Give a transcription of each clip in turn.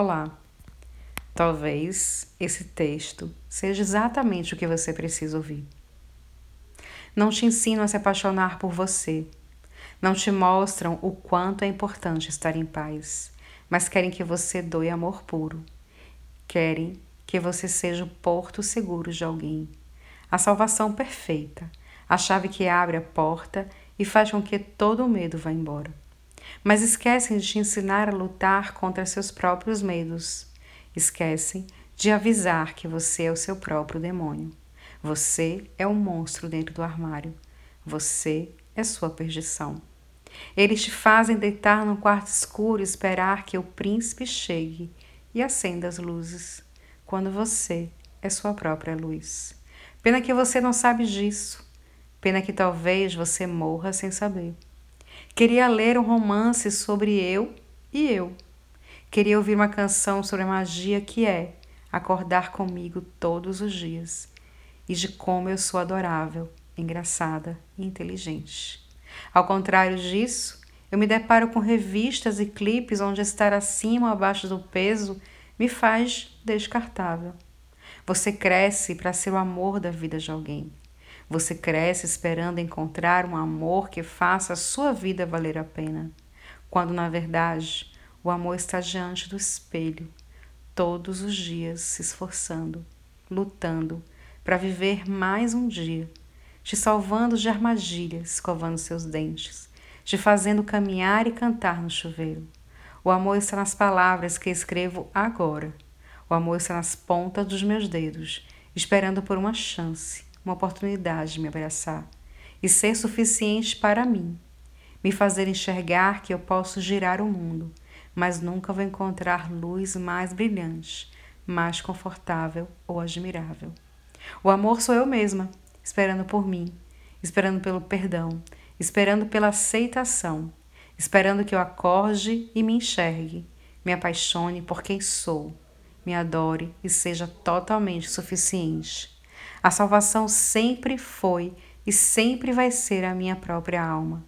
Olá! Talvez esse texto seja exatamente o que você precisa ouvir. Não te ensinam a se apaixonar por você, não te mostram o quanto é importante estar em paz, mas querem que você doe amor puro. Querem que você seja o porto seguro de alguém, a salvação perfeita, a chave que abre a porta e faz com que todo o medo vá embora mas esquecem de te ensinar a lutar contra seus próprios medos. Esquecem de avisar que você é o seu próprio demônio. Você é um monstro dentro do armário. Você é sua perdição. Eles te fazem deitar num quarto escuro e esperar que o príncipe chegue e acenda as luzes, quando você é sua própria luz. Pena que você não sabe disso. Pena que talvez você morra sem saber. Queria ler um romance sobre eu e eu. Queria ouvir uma canção sobre a magia que é acordar comigo todos os dias e de como eu sou adorável, engraçada e inteligente. Ao contrário disso, eu me deparo com revistas e clipes onde estar acima ou abaixo do peso me faz descartável. Você cresce para ser o amor da vida de alguém. Você cresce esperando encontrar um amor que faça a sua vida valer a pena, quando na verdade o amor está diante do espelho, todos os dias se esforçando, lutando para viver mais um dia, te salvando de armadilhas, escovando seus dentes, te fazendo caminhar e cantar no chuveiro. O amor está nas palavras que escrevo agora. O amor está nas pontas dos meus dedos, esperando por uma chance uma oportunidade de me abraçar e ser suficiente para mim, me fazer enxergar que eu posso girar o mundo, mas nunca vou encontrar luz mais brilhante, mais confortável ou admirável. O amor sou eu mesma, esperando por mim, esperando pelo perdão, esperando pela aceitação, esperando que eu acorde e me enxergue, me apaixone por quem sou, me adore e seja totalmente suficiente a salvação sempre foi e sempre vai ser a minha própria alma.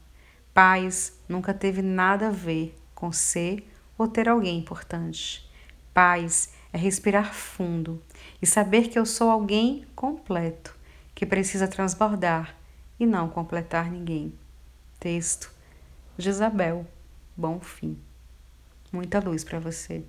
Paz nunca teve nada a ver com ser ou ter alguém importante. Paz é respirar fundo e saber que eu sou alguém completo, que precisa transbordar e não completar ninguém. Texto de Isabel. Bom fim. Muita luz para você.